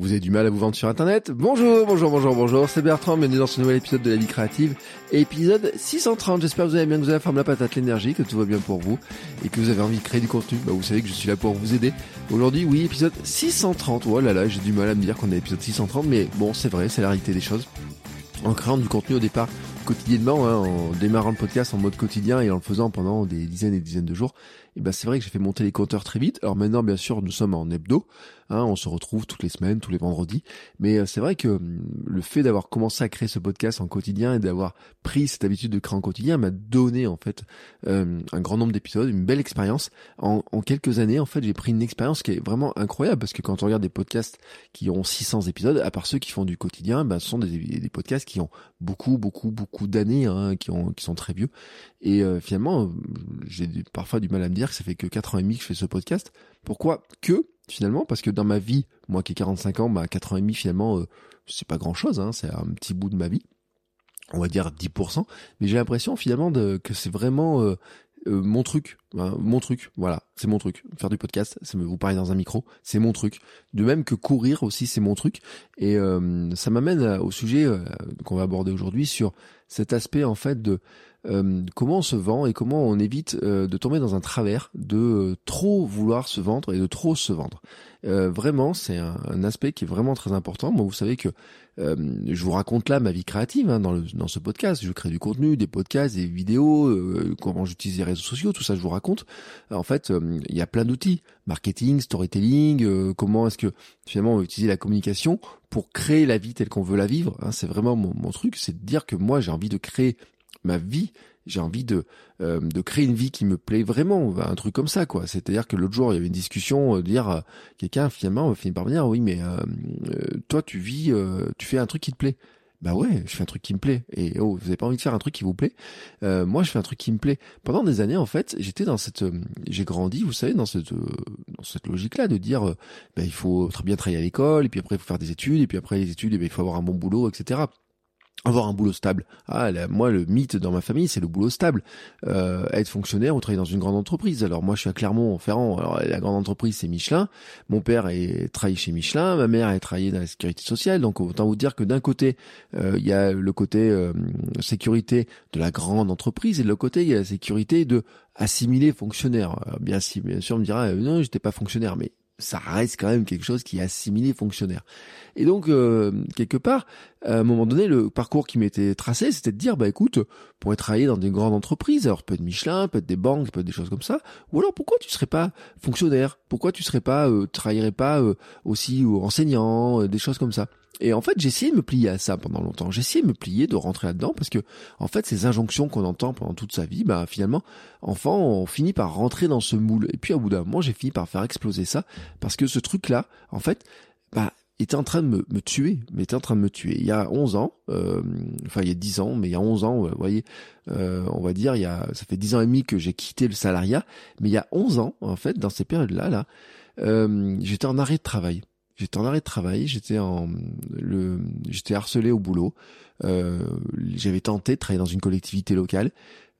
Vous avez du mal à vous vendre sur internet Bonjour, bonjour, bonjour, bonjour, c'est Bertrand, bienvenue dans ce nouvel épisode de la vie créative, épisode 630. J'espère que vous allez bien, que vous avez la forme, la patate, l'énergie, que tout va bien pour vous et que vous avez envie de créer du contenu. Bah, vous savez que je suis là pour vous aider. Aujourd'hui, oui, épisode 630. Oh là là, j'ai du mal à me dire qu'on est épisode 630, mais bon, c'est vrai, c'est la réalité des choses. En créant du contenu au départ quotidiennement, hein, en démarrant le podcast en mode quotidien et en le faisant pendant des dizaines et dizaines de jours, ben c'est vrai que j'ai fait monter les compteurs très vite. Alors maintenant, bien sûr, nous sommes en hebdo, hein, on se retrouve toutes les semaines, tous les vendredis. Mais euh, c'est vrai que hum, le fait d'avoir commencé à créer ce podcast en quotidien et d'avoir pris cette habitude de créer en quotidien m'a donné en fait euh, un grand nombre d'épisodes, une belle expérience. En, en, quelques années, en fait, j'ai pris une expérience qui est vraiment incroyable parce que quand on regarde des podcasts qui ont 600 épisodes, à part ceux qui font du quotidien, ben, ce sont des, des podcasts qui ont beaucoup, beaucoup, beaucoup d'années, hein, qui, qui sont très vieux. Et euh, finalement, j'ai parfois du mal à me dire ça fait que 4 ans et demi que je fais ce podcast. Pourquoi que finalement? Parce que dans ma vie, moi qui ai 45 ans, bah 4 ans et demi finalement, euh, c'est pas grand chose, hein, c'est un petit bout de ma vie. On va dire 10%, mais j'ai l'impression finalement que c'est vraiment euh, euh, mon truc, hein, mon truc, voilà, c'est mon truc. Faire du podcast, c'est vous parler dans un micro, c'est mon truc. De même que courir aussi, c'est mon truc. Et ça m'amène au sujet qu'on va aborder aujourd'hui sur cet aspect en fait de euh, comment on se vend et comment on évite euh, de tomber dans un travers de euh, trop vouloir se vendre et de trop se vendre. Vraiment, c'est un, aspect qui est vraiment très important. Moi, vous savez que je vous raconte là ma vie créative hein, dans, le, dans ce podcast. Je crée du contenu, des podcasts, des vidéos, comment j'utilise les réseaux sociaux, tout ça, je vous raconte. En fait, il y a plein d'outils marketing, storytelling. comment est-ce que finalement on va utiliser la communication pour créer la vie telle qu'on veut la vivre. Hein, c'est vraiment mon, mon truc, c'est de dire que moi j'ai envie de créer ma vie. J'ai envie de euh, de créer une vie qui me plaît vraiment, un truc comme ça quoi. C'est-à-dire que l'autre jour il y avait une discussion euh, de dire euh, quelqu'un finalement finit par me dire oui mais toi tu vis, tu fais un truc qui te plaît. Bah ouais, je fais un truc qui me plaît. Et oh, vous avez pas envie de faire un truc qui vous plaît? Moi, je fais un truc qui me plaît. Pendant des années, en fait, j'étais dans cette, j'ai grandi, vous savez, dans cette, dans cette logique-là de dire, bah, il faut très bien travailler à l'école, et puis après il faut faire des études, et puis après les études, et ben, il faut avoir un bon boulot, etc avoir un boulot stable. Ah, moi, le mythe dans ma famille, c'est le boulot stable. Euh, être fonctionnaire ou travailler dans une grande entreprise. Alors moi, je suis à Clermont-Ferrand. La grande entreprise, c'est Michelin. Mon père est travaillé chez Michelin. Ma mère a travaillé dans la sécurité sociale. Donc autant vous dire que d'un côté, euh, il y a le côté euh, sécurité de la grande entreprise et de l'autre côté, il y a la sécurité de assimiler fonctionnaire. bien si, bien sûr, on me dira non, j'étais pas fonctionnaire, mais ça reste quand même quelque chose qui est assimilé fonctionnaire. Et donc, euh, quelque part, à un moment donné, le parcours qui m'était tracé, c'était de dire, bah écoute, pour travailler dans des grandes entreprises, alors peut-être Michelin, peut-être des banques, peut-être des choses comme ça, ou alors pourquoi tu serais pas fonctionnaire? Pourquoi tu serais pas, euh, travaillerais pas euh, aussi enseignant, des choses comme ça? Et en fait, j'ai essayé de me plier à ça pendant longtemps. J'ai essayé de me plier, de rentrer là-dedans, parce que, en fait, ces injonctions qu'on entend pendant toute sa vie, bah, finalement, enfant, on finit par rentrer dans ce moule. Et puis, au bout d'un moment, j'ai fini par faire exploser ça, parce que ce truc-là, en fait, bah, était en train de me, me, tuer, mais était en train de me tuer. Il y a 11 ans, euh, enfin il y a 10 ans, mais il y a 11 ans, vous voyez, euh, on va dire, il y a, ça fait 10 ans et demi que j'ai quitté le salariat, mais il y a 11 ans, en fait, dans ces périodes-là, là, euh, j'étais en arrêt de travail. J'étais en arrêt de travail, j'étais en le, j'étais harcelé au boulot. Euh, j'avais tenté de travailler dans une collectivité locale.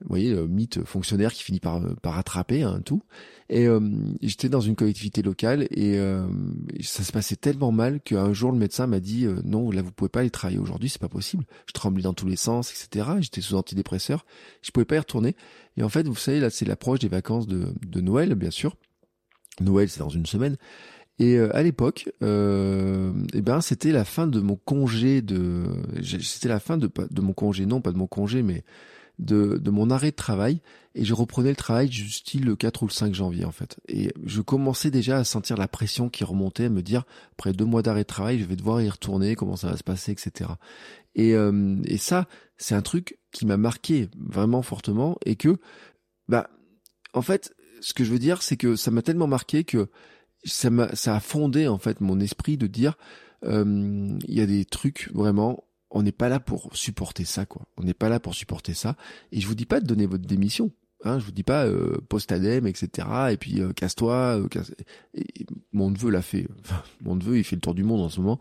Vous voyez, le mythe fonctionnaire qui finit par par attraper hein, tout. Et euh, j'étais dans une collectivité locale et euh, ça se passait tellement mal qu'un jour le médecin m'a dit euh, non, là vous pouvez pas aller travailler aujourd'hui, c'est pas possible. Je tremblais dans tous les sens, etc. J'étais sous antidépresseur, je pouvais pas y retourner. Et en fait, vous savez, là c'est l'approche des vacances de, de Noël, bien sûr. Noël, c'est dans une semaine. Et euh, à l'époque, euh, eh ben c'était la fin de mon congé de, c'était la fin de de mon congé, non pas de mon congé, mais de, de mon arrêt de travail. Et je reprenais le travail juste le 4 ou le 5 janvier en fait. Et je commençais déjà à sentir la pression qui remontait, à me dire après deux mois d'arrêt de travail, je vais devoir y retourner, comment ça va se passer, etc. Et, euh, et ça, c'est un truc qui m'a marqué vraiment fortement et que, bah, en fait, ce que je veux dire, c'est que ça m'a tellement marqué que ça m'a, ça a fondé en fait mon esprit de dire, euh, il y a des trucs vraiment, on n'est pas là pour supporter ça, quoi. On n'est pas là pour supporter ça. Et je vous dis pas de donner votre démission. Hein, je vous dis pas euh, post-adem, etc. Et puis euh, casse-toi. Euh, mon neveu l'a fait. mon neveu, il fait le tour du monde en ce moment.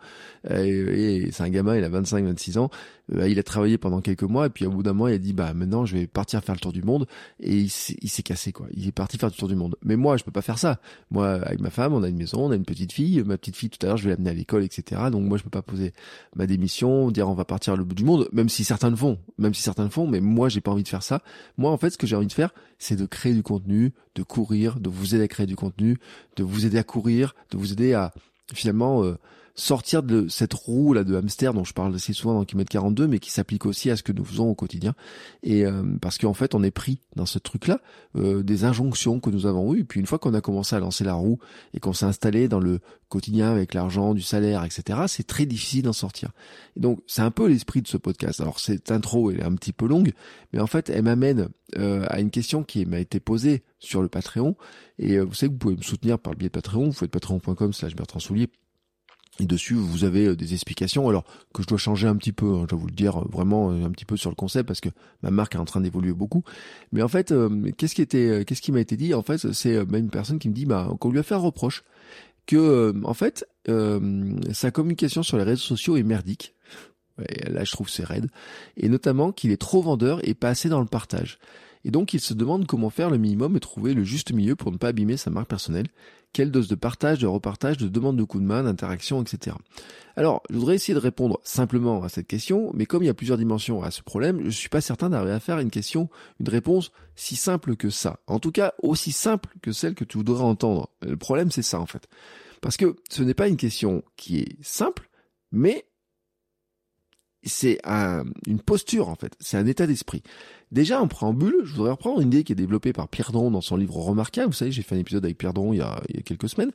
Et, c'est un gamin, il a 25-26 ans. il a travaillé pendant quelques mois et puis au bout d'un mois, il a dit bah maintenant je vais partir faire le tour du monde. Et il s'est cassé quoi. Il est parti faire le tour du monde. Mais moi, je peux pas faire ça. Moi, avec ma femme, on a une maison, on a une petite fille. Ma petite fille, tout à l'heure, je vais l'amener à l'école, etc. Donc moi, je peux pas poser ma démission, dire on va partir le bout du monde, même si certains le font, même si certains le font. Mais moi, j'ai pas envie de faire ça. Moi, en fait, ce que j'ai envie de faire c'est de créer du contenu, de courir, de vous aider à créer du contenu, de vous aider à courir, de vous aider à finalement euh, sortir de cette roue là de hamster dont je parle assez souvent dans Kilomètre 42 mais qui s'applique aussi à ce que nous faisons au quotidien. Et euh, parce qu'en fait on est pris dans ce truc là euh, des injonctions que nous avons eues. Puis une fois qu'on a commencé à lancer la roue et qu'on s'est installé dans le quotidien avec l'argent du salaire etc c'est très difficile d'en sortir. Et donc c'est un peu l'esprit de ce podcast. Alors cette intro elle est un petit peu longue mais en fait elle m'amène euh, à une question qui m'a été posée sur le Patreon. Et vous savez que vous pouvez me soutenir par le biais de Patreon vous faites patreon.com slash Bertrand Soulier et dessus, vous avez euh, des explications, alors que je dois changer un petit peu, hein, je dois vous le dire euh, vraiment euh, un petit peu sur le concept, parce que ma marque est en train d'évoluer beaucoup. Mais en fait, qu'est-ce qui m'a été dit? En fait, c'est une personne qui me dit, bah, qu'on lui a fait un reproche, que en fait, sa communication sur les réseaux sociaux est merdique. là, je trouve c'est raide, et notamment qu'il est trop vendeur et pas assez dans le partage. Et donc, il se demande comment faire le minimum et trouver le juste milieu pour ne pas abîmer sa marque personnelle quelle dose de partage, de repartage, de demande de coup de main, d'interaction, etc. Alors, je voudrais essayer de répondre simplement à cette question, mais comme il y a plusieurs dimensions à ce problème, je suis pas certain d'arriver à faire une question, une réponse si simple que ça. En tout cas, aussi simple que celle que tu voudrais entendre. Le problème, c'est ça, en fait. Parce que ce n'est pas une question qui est simple, mais c'est une posture en fait, c'est un état d'esprit. Déjà en préambule, je voudrais reprendre une idée qui est développée par Pierre Dron dans son livre Remarquable. Vous savez, j'ai fait un épisode avec Pierre Dron il y a, quelques semaines.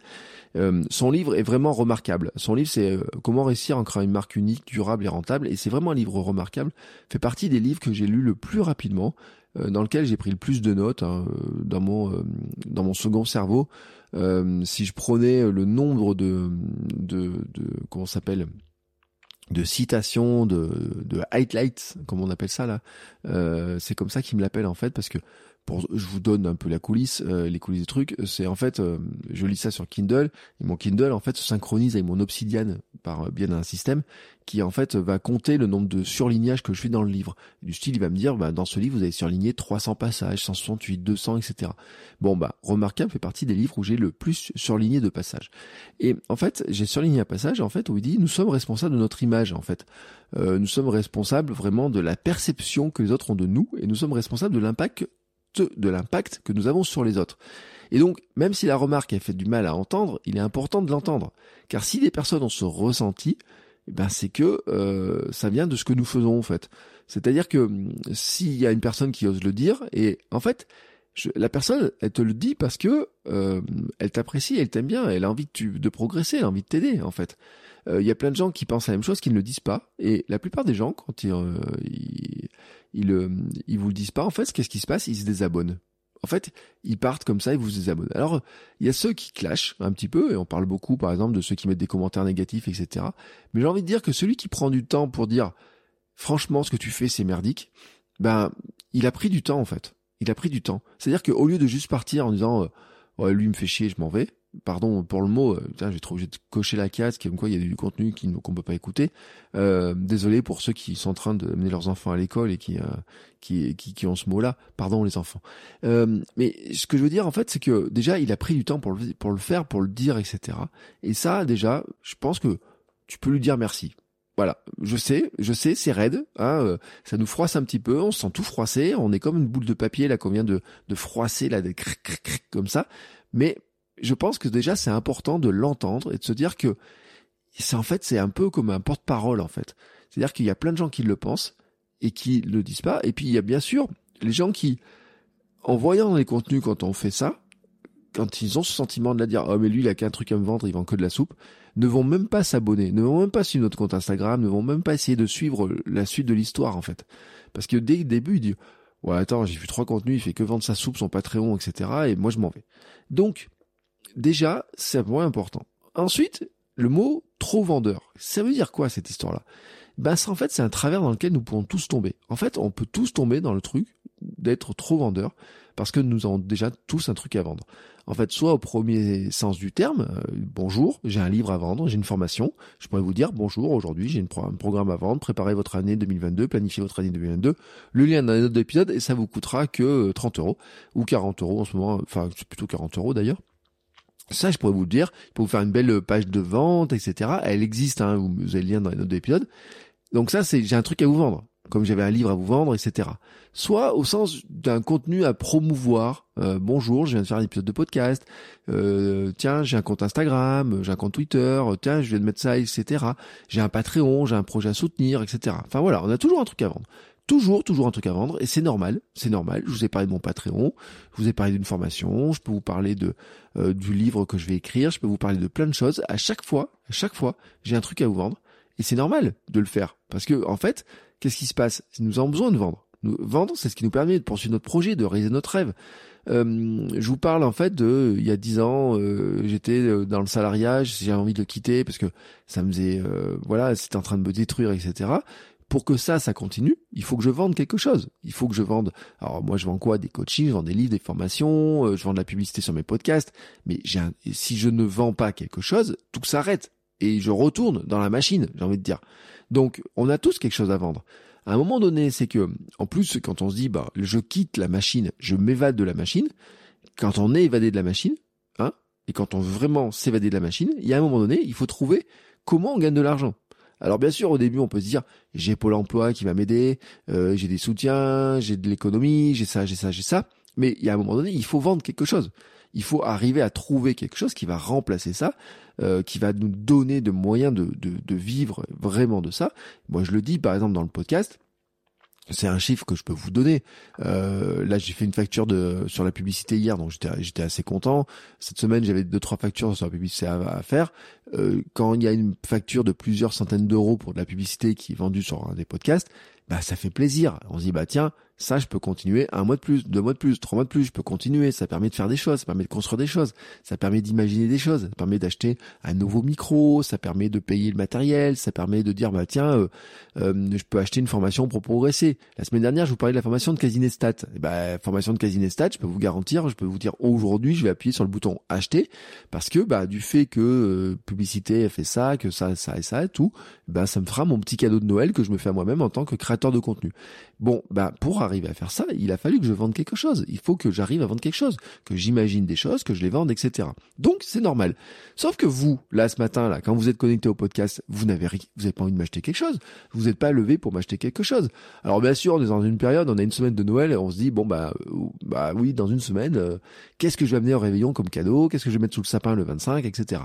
Euh, son livre est vraiment remarquable. Son livre, c'est euh, Comment réussir à créer une marque unique, durable et rentable. Et c'est vraiment un livre remarquable. Fait partie des livres que j'ai lus le plus rapidement, euh, dans lequel j'ai pris le plus de notes hein, dans mon dans mon second cerveau. si je prenais le nombre de de, de comment s'appelle? De citations, de, de highlights, comme on appelle ça là. Euh, c'est comme ça qu'il me l'appelle en fait, parce que pour, je vous donne un peu la coulisse, euh, les coulisses du truc. C'est en fait, euh, je lis ça sur Kindle et mon Kindle en fait se synchronise avec mon Obsidian par bien un système qui en fait va compter le nombre de surlignages que je fais dans le livre. Du style, il va me dire, bah, dans ce livre, vous avez surligné 300 passages, 168, 200, etc. Bon, bah, remarquable fait partie des livres où j'ai le plus surligné de passages. Et en fait, j'ai surligné un passage en fait où il dit, nous sommes responsables de notre image en fait. Euh, nous sommes responsables vraiment de la perception que les autres ont de nous et nous sommes responsables de l'impact de l'impact que nous avons sur les autres. Et donc, même si la remarque a fait du mal à entendre, il est important de l'entendre. Car si des personnes ont ce ressenti, eh ben c'est que euh, ça vient de ce que nous faisons en fait. C'est-à-dire que hum, s'il y a une personne qui ose le dire, et en fait, la personne, elle te le dit parce que euh, elle t'apprécie, elle t'aime bien, elle a envie de, de progresser, elle a envie de t'aider en fait. Euh, il y a plein de gens qui pensent la même chose, qui ne le disent pas, et la plupart des gens, quand ils, ils, ils, ils vous le disent pas, en fait, qu'est-ce qui se passe? Ils se désabonnent. En fait, ils partent comme ça, ils vous désabonnent. Alors, il y a ceux qui clashent un petit peu, et on parle beaucoup, par exemple, de ceux qui mettent des commentaires négatifs, etc. Mais j'ai envie de dire que celui qui prend du temps pour dire, franchement, ce que tu fais, c'est merdique, ben, il a pris du temps, en fait. Il a pris du temps. C'est-à-dire qu'au lieu de juste partir en disant, euh, ouais, lui me fait chier, je m'en vais, pardon pour le mot, euh, j'ai trop obligé de cocher la case, comme quoi il y a du contenu qu'on peut pas écouter. Euh, désolé pour ceux qui sont en train de mener leurs enfants à l'école et qui, euh, qui, qui, qui, ont ce mot-là. Pardon les enfants. Euh, mais ce que je veux dire en fait, c'est que déjà il a pris du temps pour le faire, pour le dire, etc. Et ça déjà, je pense que tu peux lui dire merci. Voilà, je sais, je sais, c'est raide, hein, euh, ça nous froisse un petit peu, on se sent tout froissé, on est comme une boule de papier là qu'on vient de, de froisser là, de comme ça, mais je pense que déjà c'est important de l'entendre et de se dire que c'est en fait c'est un peu comme un porte-parole en fait. C'est-à-dire qu'il y a plein de gens qui le pensent et qui le disent pas. Et puis il y a bien sûr les gens qui, en voyant les contenus quand on fait ça, quand ils ont ce sentiment de la dire oh mais lui il a qu'un truc à me vendre, il vend que de la soupe, ne vont même pas s'abonner, ne vont même pas suivre notre compte Instagram, ne vont même pas essayer de suivre la suite de l'histoire en fait. Parce que dès le début, il dit Ouais, attends, j'ai vu trois contenus, il fait que vendre sa soupe, son Patreon, etc. Et moi, je m'en vais. Donc, déjà, c'est un point important. Ensuite, le mot trop vendeur. Ça veut dire quoi cette histoire-là? Ben, en fait, c'est un travers dans lequel nous pouvons tous tomber. En fait, on peut tous tomber dans le truc d'être trop vendeur parce que nous avons déjà tous un truc à vendre. En fait, soit au premier sens du terme, euh, bonjour, j'ai un livre à vendre, j'ai une formation, je pourrais vous dire bonjour, aujourd'hui j'ai un programme à vendre, préparez votre année 2022, planifiez votre année 2022, le lien dans les notes d'épisode et ça vous coûtera que 30 euh, euros ou 40 euros en ce moment, enfin c'est plutôt 40 euros d'ailleurs. Ça, je pourrais vous le dire, pour vous faire une belle page de vente, etc. Elle existe, hein, vous avez le lien dans les notes d'épisode. Donc ça, c'est j'ai un truc à vous vendre comme j'avais un livre à vous vendre, etc. Soit au sens d'un contenu à promouvoir. Euh, bonjour, je viens de faire un épisode de podcast. Euh, tiens, j'ai un compte Instagram, j'ai un compte Twitter. Tiens, je viens de mettre ça, etc. J'ai un Patreon, j'ai un projet à soutenir, etc. Enfin voilà, on a toujours un truc à vendre. Toujours, toujours un truc à vendre, et c'est normal, c'est normal. Je vous ai parlé de mon Patreon, je vous ai parlé d'une formation, je peux vous parler de euh, du livre que je vais écrire, je peux vous parler de plein de choses. À chaque fois, à chaque fois, j'ai un truc à vous vendre, et c'est normal de le faire, parce que en fait, qu'est-ce qui se passe? Nous avons besoin de vendre. Vendre, c'est ce qui nous permet de poursuivre notre projet, de réaliser notre rêve. Euh, je vous parle en fait de il y a dix ans, euh, j'étais euh, dans le salariat, j'ai envie de le quitter parce que ça me faisait, voilà, c'était en train de me détruire, etc. Pour que ça, ça continue, il faut que je vende quelque chose. Il faut que je vende. Alors moi, je vends quoi? Des coachings, je vends des livres, des formations, je vends de la publicité sur mes podcasts. Mais j'ai si je ne vends pas quelque chose, tout s'arrête et je retourne dans la machine. J'ai envie de dire. Donc, on a tous quelque chose à vendre. À un moment donné, c'est que, en plus, quand on se dit, bah, je quitte la machine, je m'évade de la machine, quand on est évadé de la machine, hein, et quand on veut vraiment s'évader de la machine, il y a un moment donné, il faut trouver comment on gagne de l'argent. Alors bien sûr, au début, on peut se dire, j'ai Pôle Emploi qui va m'aider, euh, j'ai des soutiens, j'ai de l'économie, j'ai ça, j'ai ça, j'ai ça. Mais il y a un moment donné, il faut vendre quelque chose. Il faut arriver à trouver quelque chose qui va remplacer ça, euh, qui va nous donner de moyens de, de, de vivre vraiment de ça. Moi, je le dis, par exemple, dans le podcast, c'est un chiffre que je peux vous donner. Euh, là, j'ai fait une facture de sur la publicité hier, donc j'étais assez content. Cette semaine, j'avais deux trois factures sur la publicité à, faire. Euh, quand il y a une facture de plusieurs centaines d'euros pour de la publicité qui est vendue sur un des podcasts, bah ça fait plaisir. On se dit bah tiens, ça je peux continuer un mois de plus, deux mois de plus, trois mois de plus, je peux continuer. Ça permet de faire des choses, ça permet de construire des choses, ça permet d'imaginer des choses, ça permet d'acheter un nouveau micro, ça permet de payer le matériel, ça permet de dire bah tiens, euh, euh, je peux acheter une formation pour progresser. La semaine dernière, je vous parlais de la formation de Casinestat. bah formation de Casinestat, je peux vous garantir, je peux vous dire aujourd'hui, je vais appuyer sur le bouton acheter parce que bah du fait que euh, publicité fait ça, que ça ça et ça tout, bah ça me fera mon petit cadeau de Noël que je me fais à moi-même en tant que créateur de contenu. Bon, bah pour à faire ça, il a fallu que je vende quelque chose. Il faut que j'arrive à vendre quelque chose, que j'imagine des choses, que je les vende, etc. Donc c'est normal. Sauf que vous, là ce matin, là, quand vous êtes connecté au podcast, vous n'avez vous n'avez pas envie de m'acheter quelque chose. Vous n'êtes pas levé pour m'acheter quelque chose. Alors bien sûr, on est dans une période, on a une semaine de Noël, et on se dit bon bah euh, bah oui, dans une semaine, euh, qu'est-ce que je vais amener au réveillon comme cadeau? Qu'est-ce que je vais mettre sous le sapin le 25, etc.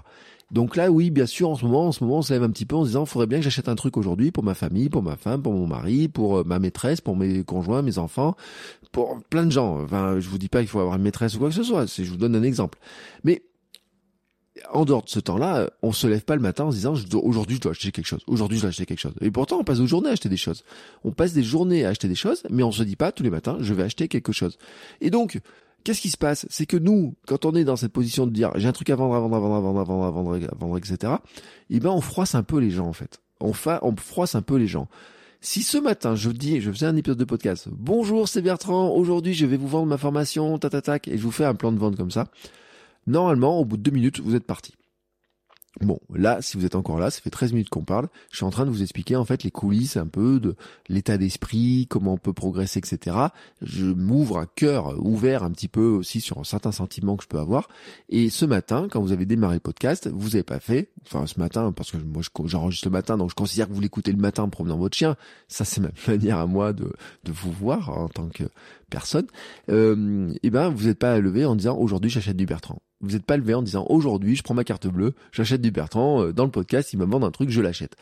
Donc là, oui, bien sûr, en ce moment, en ce moment, on se lève un petit peu en se disant, faudrait bien que j'achète un truc aujourd'hui pour ma famille, pour ma femme, pour mon mari, pour euh, ma maîtresse, pour mes conjoints, mes enfants, pour plein de gens. Enfin, je vous dis pas qu'il faut avoir une maîtresse ou quoi que ce soit. Je vous donne un exemple. Mais en dehors de ce temps-là, on se lève pas le matin en se disant aujourd'hui je dois acheter quelque chose, aujourd'hui je dois acheter quelque chose. Et pourtant on passe des journées à acheter des choses. On passe des journées à acheter des choses, mais on se dit pas tous les matins je vais acheter quelque chose. Et donc Qu'est-ce qui se passe? C'est que nous, quand on est dans cette position de dire j'ai un truc à vendre, à vendre, à vendre, à vendre, à vendre, à vendre, etc. Eh ben, on froisse un peu les gens en fait. On on froisse un peu les gens. Si ce matin je dis, je faisais un épisode de podcast, bonjour c'est Bertrand, aujourd'hui je vais vous vendre ma formation, tatatac, et je vous fais un plan de vente comme ça. Normalement, au bout de deux minutes, vous êtes parti. Bon, là, si vous êtes encore là, ça fait 13 minutes qu'on parle. Je suis en train de vous expliquer en fait les coulisses un peu de l'état d'esprit, comment on peut progresser, etc. Je m'ouvre un cœur ouvert un petit peu aussi sur certains sentiments que je peux avoir. Et ce matin, quand vous avez démarré le podcast, vous avez pas fait, enfin ce matin, parce que moi j'enregistre le matin, donc je considère que vous l'écoutez le matin en promenant votre chien. Ça, c'est ma manière à moi de, vous voir en tant que personne. Euh, et ben, vous n'êtes pas levé en disant aujourd'hui j'achète du Bertrand vous n'êtes pas levé en disant aujourd'hui je prends ma carte bleue, j'achète du Bertrand, euh, dans le podcast il me demande un truc, je l'achète.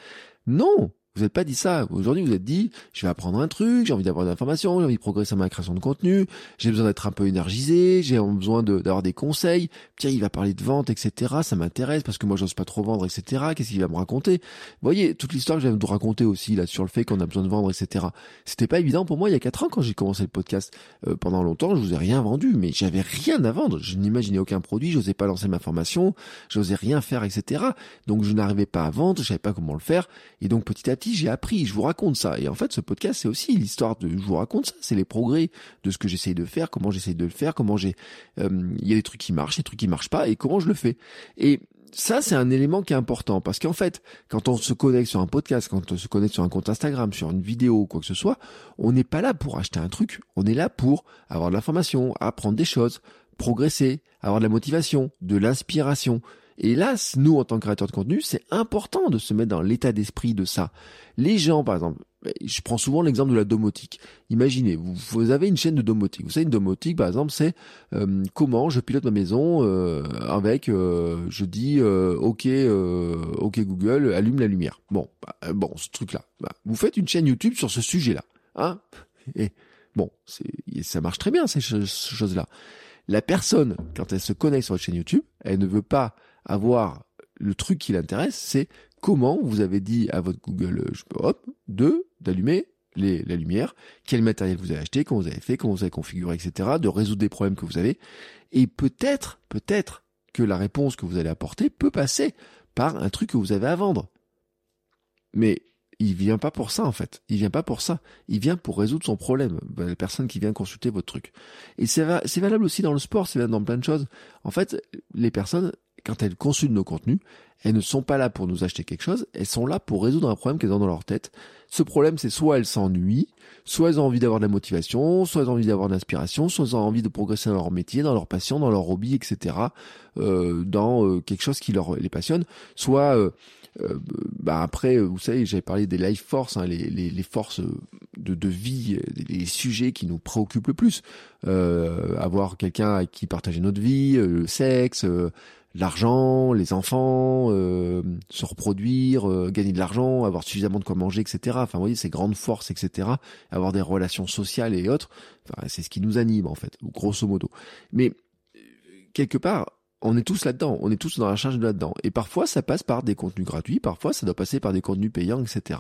Non Vous n'êtes pas dit ça. Aujourd'hui, vous êtes dit, je vais apprendre un truc, j'ai envie d'avoir de l'information, j'ai envie de progresser dans ma création de contenu, j'ai besoin d'être un peu énergisé, j'ai besoin d'avoir des conseils. Tiens, il va parler de vente, etc. Ça m'intéresse parce que moi, j'ose pas trop vendre, etc. Qu'est-ce qu'il va me raconter? Vous voyez, toute l'histoire que de vous raconter aussi là sur le fait qu'on a besoin de vendre, etc. C'était pas évident pour moi il y a quatre ans quand j'ai commencé le podcast. Euh, pendant longtemps, je vous ai rien vendu, mais j'avais rien à vendre. Je n'imaginais aucun produit, j'osais pas lancer ma formation, j'osais rien faire, etc. Donc je n'arrivais pas à vendre, je savais pas comment le faire. Et donc petit à petit, j'ai appris, je vous raconte ça. Et en fait, ce podcast, c'est aussi l'histoire de, je vous raconte ça, c'est les progrès de ce que j'essaye de faire, comment j'essaye de le faire, comment j'ai, euh, il y a des trucs qui marchent, des trucs qui marchent pas, et comment je le fais. Et ça, c'est un élément qui est important parce qu'en fait, quand on se connecte sur un podcast, quand on se connecte sur un compte Instagram, sur une vidéo quoi que ce soit, on n'est pas là pour acheter un truc. On est là pour avoir de l'information, apprendre des choses, progresser, avoir de la motivation, de l'inspiration. Et là, nous, en tant que créateurs de contenu, c'est important de se mettre dans l'état d'esprit de ça. Les gens, par exemple, je prends souvent l'exemple de la domotique. Imaginez, vous, avez une chaîne de domotique. Vous savez, une domotique, par exemple, c'est euh, comment je pilote ma maison euh, avec, euh, je dis, ok, ok Google, allume la lumière. Bon, bah, bon, ce truc-là. Bah, vous faites une chaîne YouTube sur ce sujet-là, hein Et bon, ça marche très bien ces choses-là. La personne, quand elle se connecte sur votre chaîne YouTube, elle ne veut pas avoir le truc qui l'intéresse, c'est comment vous avez dit à votre Google hop, de d'allumer la lumière, quel matériel vous avez acheté, comment vous avez fait, comment vous avez configuré, etc., de résoudre des problèmes que vous avez. Et peut-être, peut-être que la réponse que vous allez apporter peut passer par un truc que vous avez à vendre. Mais il vient pas pour ça en fait. Il vient pas pour ça. Il vient pour résoudre son problème. Ben, la personne qui vient consulter votre truc. Et c'est valable aussi dans le sport, c'est valable dans plein de choses. En fait, les personnes, quand elles consultent nos contenus, elles ne sont pas là pour nous acheter quelque chose, elles sont là pour résoudre un problème qu'elles ont dans leur tête. Ce problème, c'est soit elles s'ennuient, soit elles ont envie d'avoir de la motivation, soit elles ont envie d'avoir de l'inspiration, soit elles ont envie de progresser dans leur métier, dans leur passion, dans leur hobby, etc. Euh, dans euh, quelque chose qui leur les passionne, soit euh, euh bah après, vous savez, j'avais parlé des life force, hein, les, les, les, forces de, de vie, les sujets qui nous préoccupent le plus. Euh, avoir quelqu'un avec qui partager notre vie, le sexe, l'argent, les enfants, euh, se reproduire, euh, gagner de l'argent, avoir suffisamment de quoi manger, etc. Enfin, vous voyez, ces grandes forces, etc. Avoir des relations sociales et autres. Enfin, c'est ce qui nous anime, en fait, grosso modo. Mais, quelque part, on est tous là-dedans. On est tous dans la charge de là-dedans. Et parfois, ça passe par des contenus gratuits. Parfois, ça doit passer par des contenus payants, etc.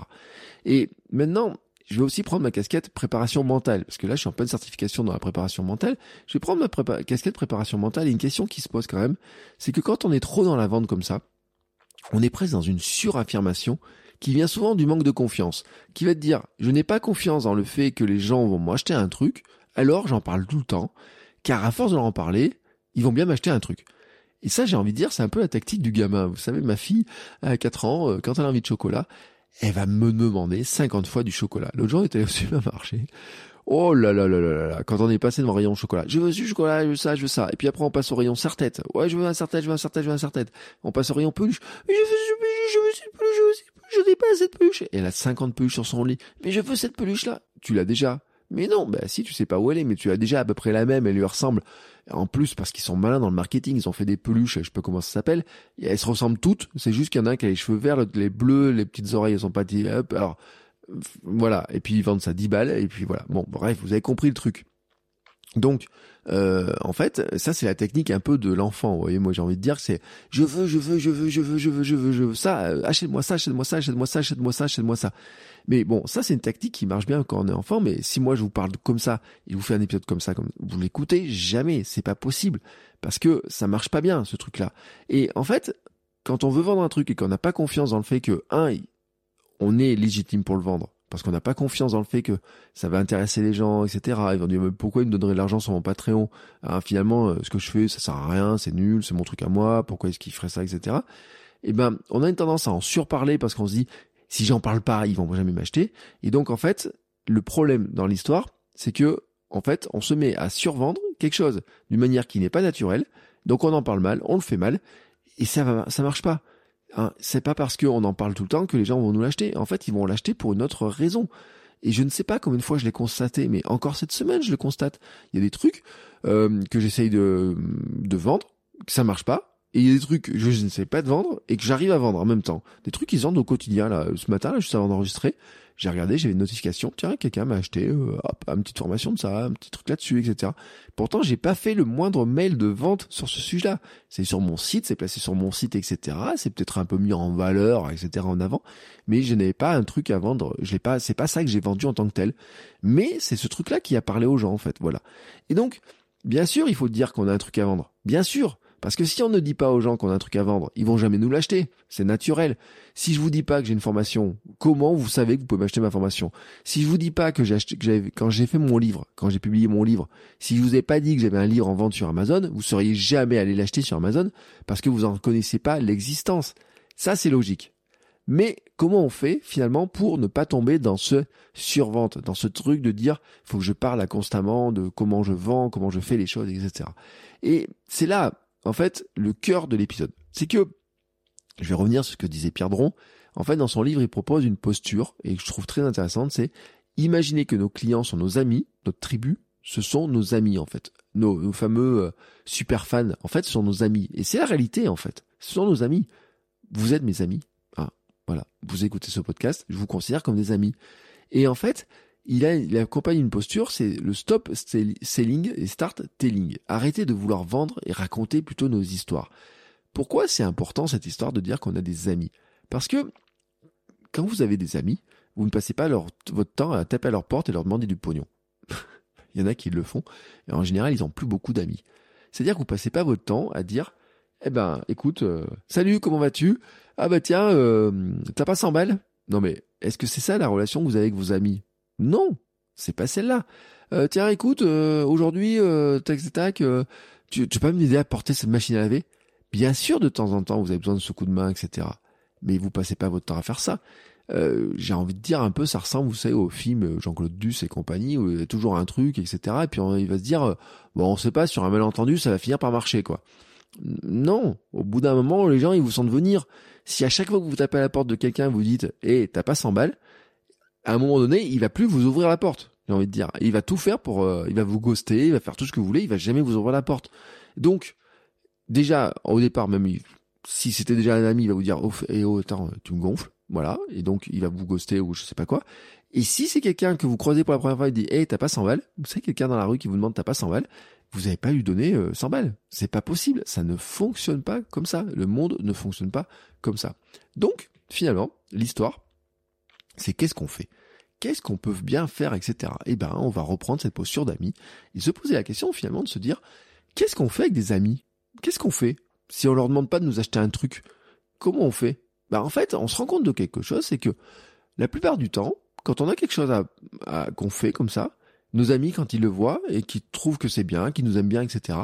Et maintenant, je vais aussi prendre ma casquette préparation mentale, parce que là, je suis en pleine certification dans la préparation mentale. Je vais prendre ma casquette préparation mentale et une question qui se pose quand même, c'est que quand on est trop dans la vente comme ça, on est presque dans une suraffirmation qui vient souvent du manque de confiance, qui va te dire, je n'ai pas confiance dans le fait que les gens vont m'acheter un truc, alors j'en parle tout le temps, car à force de leur en parler, ils vont bien m'acheter un truc. Et ça, j'ai envie de dire, c'est un peu la tactique du gamin. Vous savez, ma fille, à 4 ans, euh, quand elle a envie de chocolat, elle va me demander 50 fois du chocolat. L'autre jour, on était au supermarché. Oh là là là là là quand on est passé devant le rayon chocolat, je veux du chocolat, je veux ça, je veux ça. Et puis après, on passe au rayon serre-tête. Ouais, je veux un serre-tête, je veux un serre-tête, je veux un serre-tête. On passe au rayon peluche. Je veux cette peluche, je veux peluche, je veux je n'ai pas cette peluche. Et elle a 50 peluches sur son lit. Mais je veux cette peluche-là. Tu l'as déjà. Mais non, bah si, tu sais pas où elle est, mais tu as déjà à peu près la même, elle lui ressemble. En plus, parce qu'ils sont malins dans le marketing, ils ont fait des peluches, je sais pas comment ça s'appelle, elles se ressemblent toutes, c'est juste qu'il y en a un qui a les cheveux verts, les bleus, les petites oreilles, elles sont pas... Alors, voilà, et puis ils vendent ça 10 balles, et puis voilà. Bon, bref, vous avez compris le truc. Donc, euh, en fait, ça c'est la technique un peu de l'enfant. Vous voyez, moi j'ai envie de dire que c'est je veux, je veux, je veux, je veux, je veux, je veux, je veux ça. Euh, achète-moi ça, achète-moi ça, achète-moi ça, achète-moi ça, achète-moi ça. Mais bon, ça c'est une tactique qui marche bien quand on est enfant. Mais si moi je vous parle comme ça et vous fais un épisode comme ça, comme vous l'écoutez, jamais, c'est pas possible parce que ça marche pas bien ce truc-là. Et en fait, quand on veut vendre un truc et qu'on n'a pas confiance dans le fait que un, on est légitime pour le vendre parce qu'on n'a pas confiance dans le fait que ça va intéresser les gens, etc. Ils vont dire mais pourquoi ils me donneraient de l'argent sur mon Patreon? Finalement, euh, ce que je fais, ça sert à rien, c'est nul, c'est mon truc à moi. Pourquoi est-ce qu'ils feraient ça, etc. Et eh ben, on a une tendance à en surparler parce qu'on se dit si j'en parle pas, ils vont jamais m'acheter. Et donc en fait, le problème dans l'histoire, c'est que en fait, on se met à survendre quelque chose d'une manière qui n'est pas naturelle. Donc on en parle mal, on le fait mal, et ça va, ça marche pas. Hein, c'est pas parce qu'on en parle tout le temps que les gens vont nous l'acheter. En fait, ils vont l'acheter pour une autre raison. Et je ne sais pas combien de fois je l'ai constaté, mais encore cette semaine, je le constate. Il y a des trucs euh, que j'essaye de, de vendre, que ça marche pas. Et il y a des trucs que je ne sais pas de vendre et que j'arrive à vendre en même temps. Des trucs qui se vendent au quotidien là. Ce matin, là, juste avant d'enregistrer, j'ai regardé, j'avais une notification, tiens, quelqu'un m'a acheté euh, hop, une petite formation de ça, un petit truc là-dessus, etc. Pourtant, j'ai pas fait le moindre mail de vente sur ce sujet-là. C'est sur mon site, c'est placé sur mon site, etc. C'est peut-être un peu mis en valeur, etc. en avant, mais je n'avais pas un truc à vendre. Je l'ai pas, c'est pas ça que j'ai vendu en tant que tel. Mais c'est ce truc-là qui a parlé aux gens, en fait. Voilà. Et donc, bien sûr, il faut dire qu'on a un truc à vendre. Bien sûr. Parce que si on ne dit pas aux gens qu'on a un truc à vendre, ils vont jamais nous l'acheter. C'est naturel. Si je vous dis pas que j'ai une formation, comment vous savez que vous pouvez m'acheter ma formation? Si je vous dis pas que j'ai quand j'ai fait mon livre, quand j'ai publié mon livre, si je vous ai pas dit que j'avais un livre en vente sur Amazon, vous seriez jamais allé l'acheter sur Amazon parce que vous en connaissez pas l'existence. Ça, c'est logique. Mais comment on fait finalement pour ne pas tomber dans ce survente, dans ce truc de dire faut que je parle constamment de comment je vends, comment je fais les choses, etc. Et c'est là en fait, le cœur de l'épisode. C'est que, je vais revenir sur ce que disait Pierre Dron. En fait, dans son livre, il propose une posture, et que je trouve très intéressante, c'est imaginer que nos clients sont nos amis, notre tribu, ce sont nos amis, en fait. Nos, fameux euh, super fans, en fait, ce sont nos amis. Et c'est la réalité, en fait. Ce sont nos amis. Vous êtes mes amis. Ah, voilà. Vous écoutez ce podcast, je vous considère comme des amis. Et en fait, il, a, il accompagne une posture, c'est le stop selling et start telling. Arrêtez de vouloir vendre et raconter plutôt nos histoires. Pourquoi c'est important cette histoire de dire qu'on a des amis? Parce que quand vous avez des amis, vous ne passez pas votre temps à taper à leur porte et leur demander du pognon. il y en a qui le font, et en général, ils n'ont plus beaucoup d'amis. C'est-à-dire que vous passez pas votre temps à dire, eh ben, écoute, euh, salut, comment vas-tu? Ah bah tiens, euh, t'as pas 100 balles? Non mais, est-ce que c'est ça la relation que vous avez avec vos amis? Non, c'est pas celle-là. Euh, tiens, écoute, euh, aujourd'hui, euh, tac, tac, euh, tu, tu peux m'aider à porter cette machine à laver? Bien sûr, de temps en temps, vous avez besoin de ce coup de main, etc. Mais vous passez pas votre temps à faire ça. J'ai envie de dire un peu, ça ressemble, vous savez, au film Jean-Claude Duss et compagnie, où il y a toujours un truc, etc. Et puis il va se dire, bon, on sait pas, sur un malentendu, ça va finir par marcher, quoi. Non, au bout d'un moment, les gens, ils vous sentent venir. Si à chaque fois que vous tapez à la porte de quelqu'un, vous dites, hé, t'as pas 100 balles, à un moment donné, il va plus vous ouvrir la porte. J'ai envie de dire, il va tout faire pour, euh, il va vous ghoster, il va faire tout ce que vous voulez, il va jamais vous ouvrir la porte. Donc, déjà, au départ, même si c'était déjà un ami, il va vous dire, oh, et oh, attends, tu me gonfles, voilà, et donc il va vous ghoster ou je sais pas quoi. Et si c'est quelqu'un que vous croisez pour la première fois, il dit, hey, t'as pas 100 balles, vous savez quelqu'un dans la rue qui vous demande t'as pas 100 balles, vous n'avez pas lui donné 100 euh, balles. C'est pas possible, ça ne fonctionne pas comme ça. Le monde ne fonctionne pas comme ça. Donc, finalement, l'histoire, c'est qu'est-ce qu'on fait? Qu'est-ce qu'on peut bien faire, etc. Eh ben, on va reprendre cette posture d'amis et se poser la question finalement de se dire qu'est-ce qu'on fait avec des amis? Qu'est-ce qu'on fait? Si on leur demande pas de nous acheter un truc Comment on fait? Ben en fait, on se rend compte de quelque chose, c'est que la plupart du temps, quand on a quelque chose à, qu'on fait comme ça, nos amis quand ils le voient et qu'ils trouvent que c'est bien, qu'ils nous aiment bien, etc.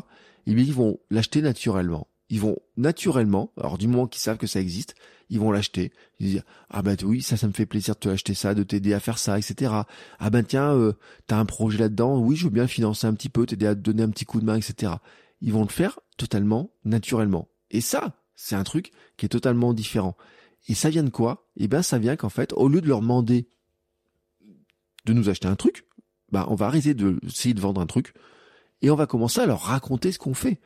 Eh ils vont l'acheter naturellement ils vont naturellement, alors du moment qu'ils savent que ça existe, ils vont l'acheter. Ils disent ah ben oui ça ça me fait plaisir de te acheter ça, de t'aider à faire ça, etc. Ah ben tiens euh, t'as un projet là-dedans, oui je veux bien financer un petit peu, t'aider à te donner un petit coup de main, etc. Ils vont le faire totalement naturellement. Et ça c'est un truc qui est totalement différent. Et ça vient de quoi? Eh ben ça vient qu'en fait au lieu de leur demander de nous acheter un truc, bah on va arrêter de essayer de vendre un truc et on va commencer à leur raconter ce qu'on fait.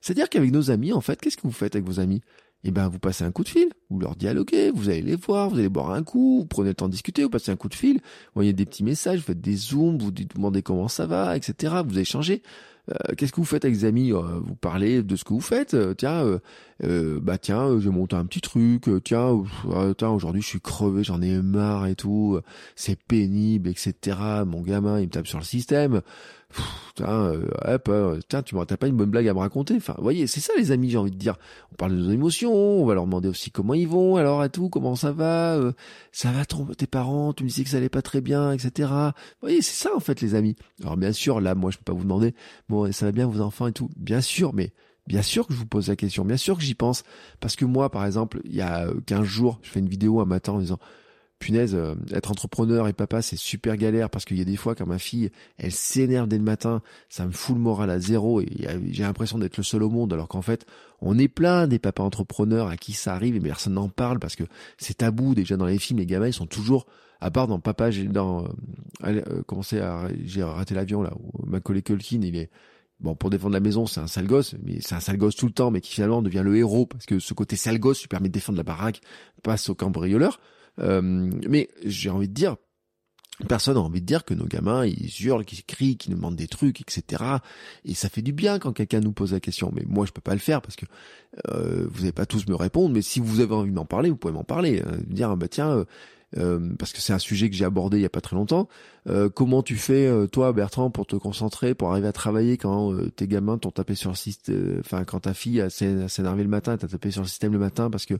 C'est-à-dire qu'avec nos amis, en fait, qu'est-ce que vous faites avec vos amis? Eh ben, vous passez un coup de fil, vous leur dialoguez, vous allez les voir, vous allez boire un coup, vous prenez le temps de discuter, vous passez un coup de fil, vous voyez des petits messages, vous faites des zooms, vous demandez comment ça va, etc. Vous échangez. Euh, qu'est-ce que vous faites avec les amis? Euh, Vous parlez de ce que vous faites. Euh, tiens, bah tiens, je monte un petit truc. tiens, tiens, aujourd'hui je suis crevé, j'en ai marre et tout. C'est pénible, etc. Mon gamin, il me tape sur le système. Putain, hop, tiens, tu m'as pas une bonne blague à me raconter. Enfin, vous voyez, c'est ça les amis, j'ai envie de dire. On parle de nos émotions, on va leur demander aussi comment ils vont, alors à tout, comment ça va, ça va ton, tes parents, tu me disais que ça allait pas très bien, etc. Vous voyez, c'est ça en fait les amis. Alors bien sûr, là, moi je peux pas vous demander, bon, ça va bien vos enfants et tout. Bien sûr, mais bien sûr que je vous pose la question, bien sûr que j'y pense. Parce que moi, par exemple, il y a 15 jours, je fais une vidéo un matin en disant, punaise, euh, être entrepreneur et papa, c'est super galère parce qu'il y a des fois quand ma fille, elle s'énerve dès le matin, ça me fout le moral à zéro et j'ai l'impression d'être le seul au monde alors qu'en fait, on est plein des papas entrepreneurs à qui ça arrive et personne n'en parle parce que c'est tabou déjà dans les films, les gamins ils sont toujours à part dans Papa, j'ai dans euh, euh, commencé à j'ai raté l'avion là où Macaulay Culkin il est bon, pour défendre la maison, c'est un sale gosse, mais c'est un sale gosse tout le temps, mais qui finalement devient le héros parce que ce côté sale gosse lui permet de défendre la baraque, passe au cambrioleur. Euh, mais j'ai envie de dire, Personne n'a envie de dire que nos gamins, ils hurlent, qu'ils crient, qu'ils nous demandent des trucs, etc. Et ça fait du bien quand quelqu'un nous pose la question. Mais moi, je peux pas le faire parce que euh, vous n'allez pas tous me répondre. Mais si vous avez envie de m'en parler, vous pouvez m'en parler. Euh, dire, bah tiens, euh, parce que c'est un sujet que j'ai abordé il y a pas très longtemps. comment tu fais, toi, Bertrand, pour te concentrer, pour arriver à travailler quand tes gamins t'ont tapé sur le système, enfin quand ta fille s'est énervée le matin, t'as tapé sur le système le matin parce que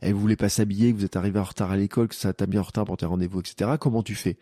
elle voulait pas s'habiller, que vous êtes arrivé en retard à l'école, que ça t'a mis en retard pour tes rendez-vous, etc. Comment tu fais?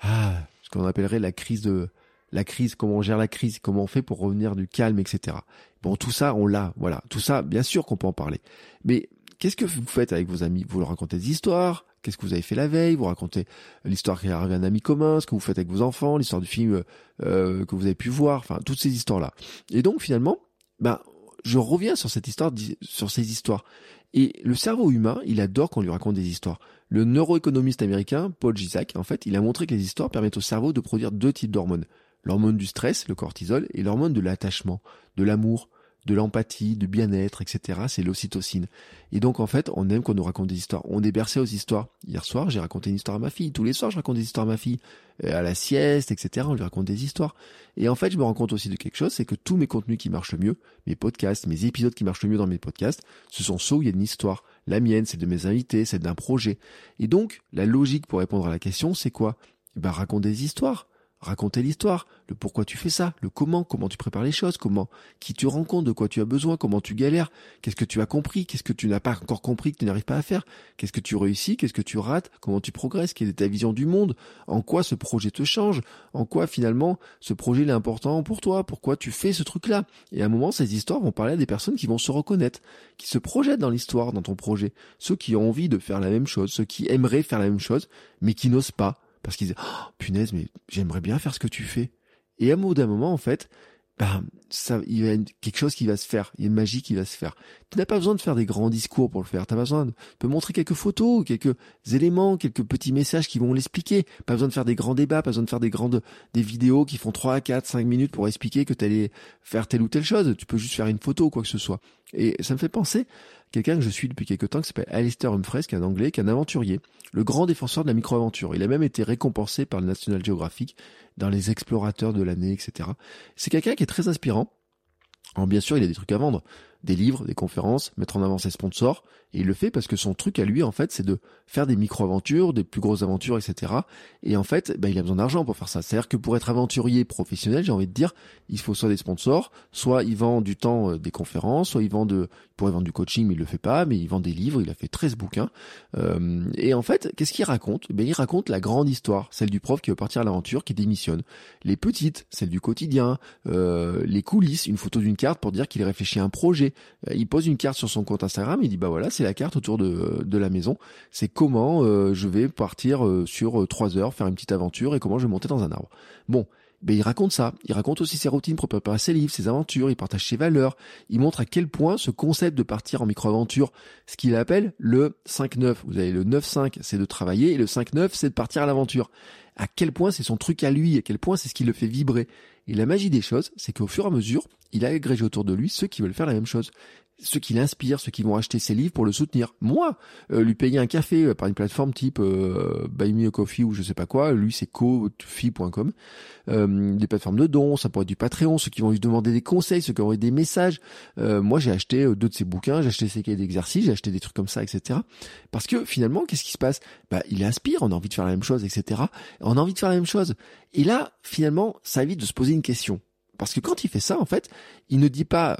Ah, ce qu'on appellerait la crise de la crise, comment on gère la crise, comment on fait pour revenir du calme, etc. Bon, tout ça, on l'a, voilà. Tout ça, bien sûr qu'on peut en parler. Mais qu'est-ce que vous faites avec vos amis? Vous leur racontez des histoires Qu'est-ce que vous avez fait la veille? Vous racontez l'histoire qui est arrivée à un ami commun, ce que vous faites avec vos enfants, l'histoire du film euh, que vous avez pu voir, enfin toutes ces histoires-là. Et donc finalement, ben je reviens sur cette histoire, sur ces histoires. Et le cerveau humain, il adore qu'on lui raconte des histoires. Le neuroéconomiste américain Paul Gisac, en fait, il a montré que les histoires permettent au cerveau de produire deux types d'hormones. L'hormone du stress, le cortisol, et l'hormone de l'attachement, de l'amour, de l'empathie, du bien-être, etc. C'est l'ocytocine. Et donc en fait, on aime qu'on nous raconte des histoires. On est bercé aux histoires. Hier soir, j'ai raconté une histoire à ma fille. Tous les soirs, je raconte des histoires à ma fille. Euh, à la sieste, etc. On lui raconte des histoires. Et en fait, je me rends compte aussi de quelque chose, c'est que tous mes contenus qui marchent le mieux, mes podcasts, mes épisodes qui marchent le mieux dans mes podcasts, ce sont ceux où il y a une histoire. La mienne, c'est de mes invités, c'est d'un projet. Et donc, la logique pour répondre à la question, c'est quoi? Eh Ben, raconte des histoires raconter l'histoire, le pourquoi tu fais ça, le comment, comment tu prépares les choses, comment, qui tu rencontres, de quoi tu as besoin, comment tu galères, qu'est-ce que tu as compris, qu'est-ce que tu n'as pas encore compris que tu n'arrives pas à faire, qu'est-ce que tu réussis, qu'est-ce que tu rates, comment tu progresses, quelle est ta vision du monde, en quoi ce projet te change, en quoi finalement ce projet est important pour toi, pourquoi tu fais ce truc-là. Et à un moment, ces histoires vont parler à des personnes qui vont se reconnaître, qui se projettent dans l'histoire, dans ton projet, ceux qui ont envie de faire la même chose, ceux qui aimeraient faire la même chose, mais qui n'osent pas, parce qu'ils disent oh, punaise mais j'aimerais bien faire ce que tu fais. Et à un d'un moment en fait ben ça il y a quelque chose qui va se faire. Il y a une magie qui va se faire. Tu n'as pas besoin de faire des grands discours pour le faire. Tu as besoin de montrer quelques photos quelques éléments quelques petits messages qui vont l'expliquer. Pas besoin de faire des grands débats pas besoin de faire des grandes des vidéos qui font 3 4 5 minutes pour expliquer que tu allais faire telle ou telle chose. Tu peux juste faire une photo quoi que ce soit. Et ça me fait penser quelqu'un que je suis depuis quelque temps qui s'appelle Alistair Humphreys, qui est un anglais, qui est un aventurier, le grand défenseur de la micro-aventure. Il a même été récompensé par le National Geographic dans les explorateurs de l'année, etc. C'est quelqu'un qui est très inspirant. Alors bien sûr, il a des trucs à vendre des livres, des conférences, mettre en avant ses sponsors. Et il le fait parce que son truc à lui, en fait, c'est de faire des micro-aventures, des plus grosses aventures, etc. Et en fait, bah, il a besoin d'argent pour faire ça. C'est-à-dire que pour être aventurier professionnel, j'ai envie de dire, il faut soit des sponsors, soit il vend du temps euh, des conférences, soit il vend de, il pourrait vendre du coaching, mais il le fait pas, mais il vend des livres, il a fait 13 bouquins. Euh, et en fait, qu'est-ce qu'il raconte? Ben, il raconte la grande histoire, celle du prof qui veut partir à l'aventure, qui démissionne. Les petites, celle du quotidien, euh, les coulisses, une photo d'une carte pour dire qu'il réfléchit à un projet, il pose une carte sur son compte Instagram, il dit bah voilà, c'est la carte autour de, de la maison, c'est comment euh, je vais partir euh, sur trois heures, faire une petite aventure et comment je vais monter dans un arbre. Bon, ben il raconte ça. Il raconte aussi ses routines pour préparer ses livres, ses aventures. Il partage ses valeurs. Il montre à quel point ce concept de partir en micro-aventure, ce qu'il appelle le 5-9. Vous avez le 9-5, c'est de travailler, et le 5-9, c'est de partir à l'aventure. À quel point c'est son truc à lui, à quel point c'est ce qui le fait vibrer. Et la magie des choses, c'est qu'au fur et à mesure, il a agrégé autour de lui ceux qui veulent faire la même chose ceux qui l'inspirent, ceux qui vont acheter ses livres pour le soutenir. Moi, euh, lui payer un café euh, par une plateforme type euh, Buy Me a Coffee ou je sais pas quoi, lui c'est kofi.com, euh, des plateformes de dons, ça pourrait être du Patreon, ceux qui vont lui demander des conseils, ceux qui vont des messages. moi j'ai acheté deux de ses bouquins, j'ai acheté ses cahiers d'exercice, j'ai acheté des trucs comme ça, etc. Parce que finalement, qu'est-ce qui se passe? Bah il inspire, on a envie de faire la même chose, etc. On a envie de faire la même chose. Et là, finalement, ça évite de se poser une question. Parce que quand il fait ça, en fait, il ne dit pas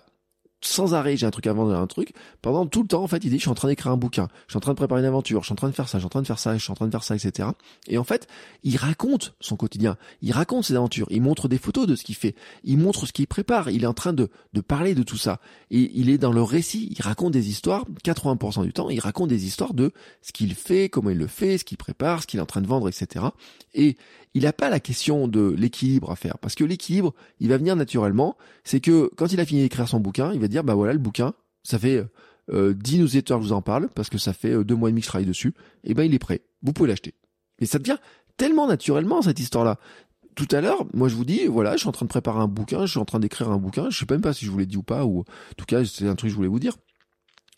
sans arrêt, j'ai un truc à vendre, un truc. Pendant tout le temps, en fait, il dit, je suis en train d'écrire un bouquin, je suis en train de préparer une aventure, je suis en train de faire ça, je suis en train de faire ça, je suis en train de faire ça, etc. Et en fait, il raconte son quotidien, il raconte ses aventures, il montre des photos de ce qu'il fait, il montre ce qu'il prépare, il est en train de, de parler de tout ça. Et il est dans le récit, il raconte des histoires, 80% du temps, il raconte des histoires de ce qu'il fait, comment il le fait, ce qu'il prépare, ce qu'il est en train de vendre, etc. Et il n'a pas la question de l'équilibre à faire, parce que l'équilibre, il va venir naturellement. C'est que quand il a fini d'écrire son bouquin, il va dire, bah voilà, le bouquin, ça fait euh, 10 newsletters, je vous en parle, parce que ça fait euh, deux mois et demi que je travaille dessus, et ben il est prêt, vous pouvez l'acheter. Et ça devient tellement naturellement cette histoire-là. tout à l'heure, moi je vous dis, voilà, je suis en train de préparer un bouquin, je suis en train d'écrire un bouquin, je sais même pas si je vous l'ai dit ou pas, ou en tout cas c'est un truc que je voulais vous dire.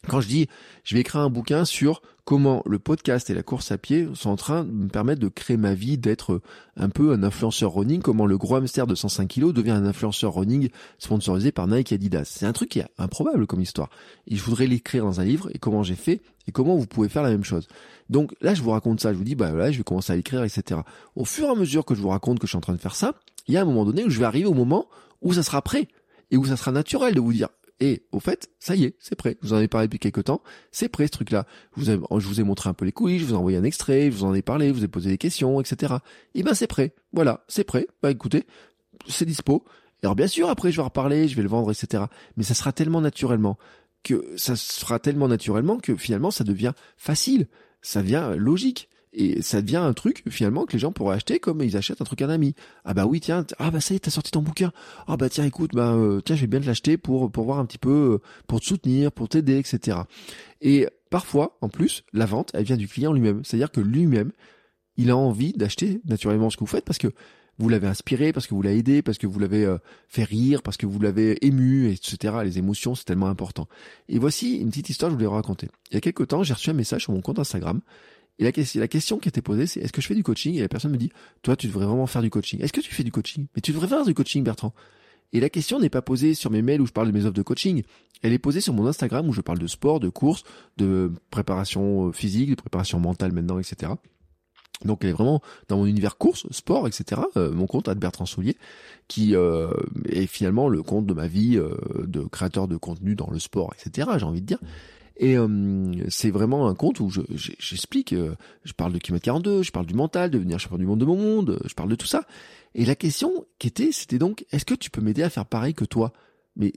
Quand je dis, je vais écrire un bouquin sur comment le podcast et la course à pied sont en train de me permettre de créer ma vie, d'être un peu un influenceur running, comment le gros hamster de 105 kilos devient un influenceur running sponsorisé par Nike et Adidas. C'est un truc qui est improbable comme histoire. Et je voudrais l'écrire dans un livre et comment j'ai fait et comment vous pouvez faire la même chose. Donc là, je vous raconte ça, je vous dis, bah voilà, je vais commencer à l'écrire, etc. Au fur et à mesure que je vous raconte que je suis en train de faire ça, il y a un moment donné où je vais arriver au moment où ça sera prêt et où ça sera naturel de vous dire, et au fait, ça y est, c'est prêt. Vous en ai parlé depuis quelques temps. C'est prêt ce truc-là. Je vous, ai, montré un peu les couilles, je vous ai envoyé un extrait, je vous en ai parlé, vous ai posé des questions, etc. Et ben c'est prêt. Voilà, c'est prêt. Bah écoutez, c'est dispo. Alors bien sûr, après je vais en reparler, je vais le vendre, etc. Mais ça sera tellement naturellement que ça sera tellement naturellement que finalement ça devient facile, ça devient logique et ça devient un truc finalement que les gens pourraient acheter comme ils achètent un truc à un ami. Ah bah oui tiens, ah bah ça y est t'as sorti ton bouquin. Ah bah tiens écoute bah euh, tiens je vais bien te l'acheter pour pour voir un petit peu euh, pour te soutenir, pour t'aider etc. Et parfois en plus la vente elle vient du client lui-même, c'est-à-dire que lui-même il a envie d'acheter naturellement ce que vous faites parce que vous l'avez inspiré, parce que vous l'avez aidé, parce que vous l'avez euh, fait rire, parce que vous l'avez ému, etc. Les émotions, c'est tellement important. Et voici une petite histoire que je voulais raconter. Il y a quelques temps, j'ai reçu un message sur mon compte Instagram et la, la question qui était posée, c'est est-ce que je fais du coaching? Et la personne me dit, toi, tu devrais vraiment faire du coaching. Est-ce que tu fais du coaching? Mais tu devrais faire du coaching, Bertrand. Et la question n'est pas posée sur mes mails où je parle de mes offres de coaching. Elle est posée sur mon Instagram où je parle de sport, de course, de préparation euh, physique, de préparation mentale maintenant, etc. Donc elle est vraiment dans mon univers course, sport, etc. Euh, mon compte Bertrand Soulier, qui euh, est finalement le compte de ma vie euh, de créateur de contenu dans le sport, etc. J'ai envie de dire. Et euh, c'est vraiment un compte où j'explique, je, euh, je, parle de kilomètre 42, je parle du mental, de devenir champion du monde de mon monde, je parle de tout ça. Et la question qui était, c'était donc, est-ce que tu peux m'aider à faire pareil que toi? Mais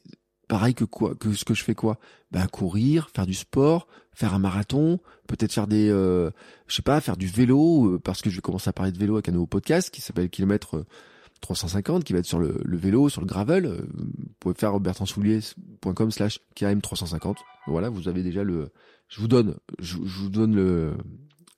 pareil que quoi Que ce que je fais quoi? Ben courir, faire du sport, faire un marathon, peut-être faire des, euh, je sais pas, faire du vélo, parce que je vais commencer à parler de vélo avec un nouveau podcast qui s'appelle Kilomètre 350 qui va être sur le, vélo, sur le gravel. Euh, vous pouvez faire bertrandsoulier.com slash KM350. Voilà, vous avez déjà le... Je vous donne, je, vous donne le...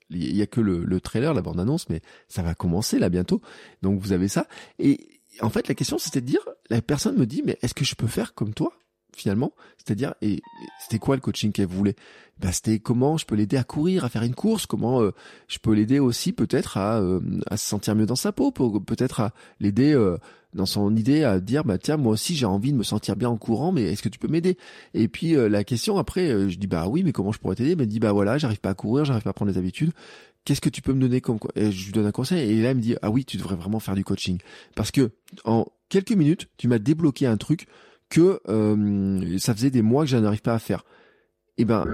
Il y a que le, le trailer, la bande-annonce, mais ça va commencer là bientôt. Donc vous avez ça. Et en fait, la question, c'était de dire, la personne me dit, mais est-ce que je peux faire comme toi finalement? C'est-à-dire, et c'était quoi le coaching qu'elle voulait? Bah, C'était comment je peux l'aider à courir, à faire une course, comment euh, je peux l'aider aussi peut-être à, euh, à se sentir mieux dans sa peau, peut-être à l'aider euh, dans son idée à dire, bah tiens, moi aussi j'ai envie de me sentir bien en courant, mais est-ce que tu peux m'aider? Et puis la question après, je dis, bah oui, mais comment je pourrais t'aider? Elle me dit, bah voilà, j'arrive pas à courir, j'arrive pas à prendre des habitudes. Qu'est-ce que tu peux me donner comme quoi? Et Je lui donne un conseil et là elle me dit, ah oui, tu devrais vraiment faire du coaching. Parce que en quelques minutes, tu m'as débloqué un truc que euh, ça faisait des mois que je n'arrive pas à faire. Et eh ben,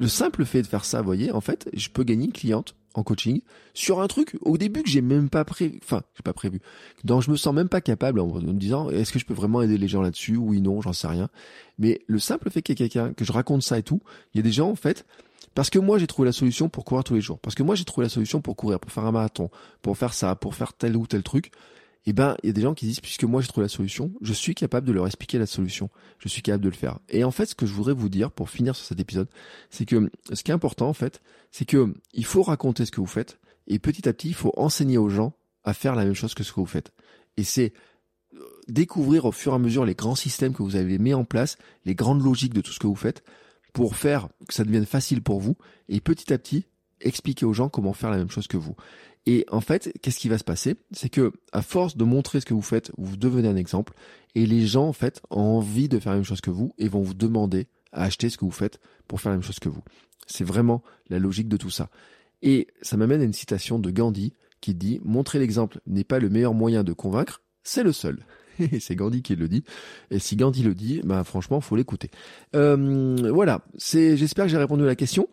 le simple fait de faire ça, vous voyez, en fait, je peux gagner une cliente en coaching sur un truc au début que j'ai même pas prévu, enfin, j'ai pas prévu, dont je me sens même pas capable en me disant, est-ce que je peux vraiment aider les gens là-dessus Oui, non, j'en sais rien. Mais le simple fait qu'il y ait quelqu'un, que je raconte ça et tout, il y a des gens, en fait, parce que moi j'ai trouvé la solution pour courir tous les jours, parce que moi j'ai trouvé la solution pour courir, pour faire un marathon, pour faire ça, pour faire tel ou tel truc, eh ben, il y a des gens qui disent, puisque moi j'ai trouvé la solution, je suis capable de leur expliquer la solution. Je suis capable de le faire. Et en fait, ce que je voudrais vous dire pour finir sur cet épisode, c'est que ce qui est important, en fait, c'est que il faut raconter ce que vous faites et petit à petit, il faut enseigner aux gens à faire la même chose que ce que vous faites. Et c'est euh, découvrir au fur et à mesure les grands systèmes que vous avez mis en place, les grandes logiques de tout ce que vous faites pour faire que ça devienne facile pour vous et petit à petit expliquer aux gens comment faire la même chose que vous. Et en fait, qu'est-ce qui va se passer? C'est que à force de montrer ce que vous faites, vous devenez un exemple et les gens en fait ont envie de faire la même chose que vous et vont vous demander à acheter ce que vous faites pour faire la même chose que vous. C'est vraiment la logique de tout ça. Et ça m'amène à une citation de Gandhi qui dit montrer l'exemple n'est pas le meilleur moyen de convaincre, c'est le seul. Et c'est Gandhi qui le dit. Et si Gandhi le dit, bah franchement, faut l'écouter. Euh, voilà. C'est, j'espère que j'ai répondu à la question.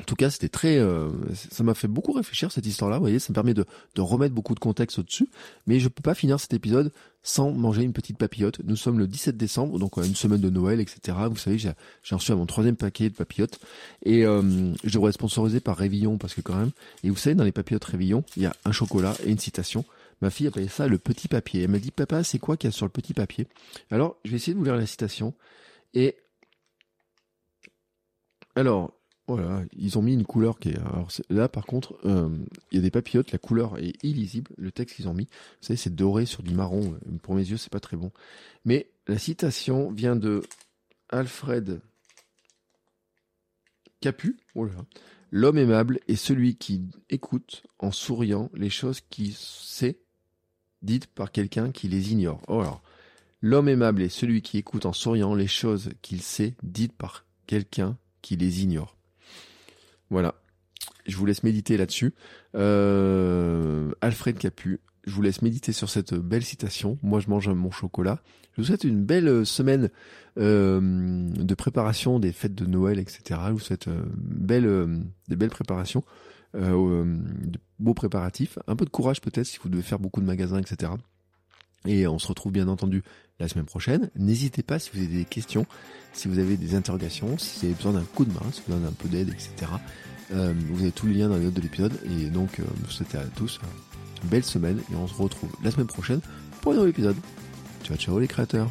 En tout cas, c'était très, euh, ça m'a fait beaucoup réfléchir cette histoire-là. Vous voyez, ça me permet de, de remettre beaucoup de contexte au-dessus. Mais je peux pas finir cet épisode sans manger une petite papillote. Nous sommes le 17 décembre, donc euh, une semaine de Noël, etc. Vous savez, j'ai reçu mon troisième paquet de papillotes et euh, je devrais être sponsorisé par Révillon parce que quand même. Et vous savez, dans les papillotes Révillon, il y a un chocolat et une citation. Ma fille appelait ça le petit papier. Elle m'a dit, papa, c'est quoi qu'il y a sur le petit papier? Alors, je vais essayer de vous lire la citation. Et alors, Voilà, ils ont mis une couleur qui est. Alors là, par contre, euh, il y a des papillotes, la couleur est illisible. Le texte qu'ils ont mis, vous savez, c'est doré sur du marron. Pour mes yeux, c'est pas très bon. Mais la citation vient de Alfred Capu. Voilà. L'homme aimable est celui qui écoute en souriant les choses qui sait dites par quelqu'un qui les ignore. Oh l'homme aimable est celui qui écoute en souriant les choses qu'il sait dites par quelqu'un qui les ignore. Voilà. Je vous laisse méditer là-dessus. Euh, Alfred Capu, je vous laisse méditer sur cette belle citation. Moi, je mange mon chocolat. Je vous souhaite une belle semaine euh, de préparation des fêtes de Noël, etc. Je vous souhaite euh, belle, euh, des belles préparations, euh, de beaux préparatifs. Un peu de courage peut-être si vous devez faire beaucoup de magasins, etc. Et on se retrouve bien entendu la semaine prochaine. N'hésitez pas si vous avez des questions, si vous avez des interrogations, si vous avez besoin d'un coup de main, si vous avez un peu d'aide, etc. Euh, vous avez tous les liens dans les notes de l'épisode. Et donc, euh, vous souhaite à tous une belle semaine. Et on se retrouve la semaine prochaine pour un nouvel épisode. Ciao, ciao les créateurs.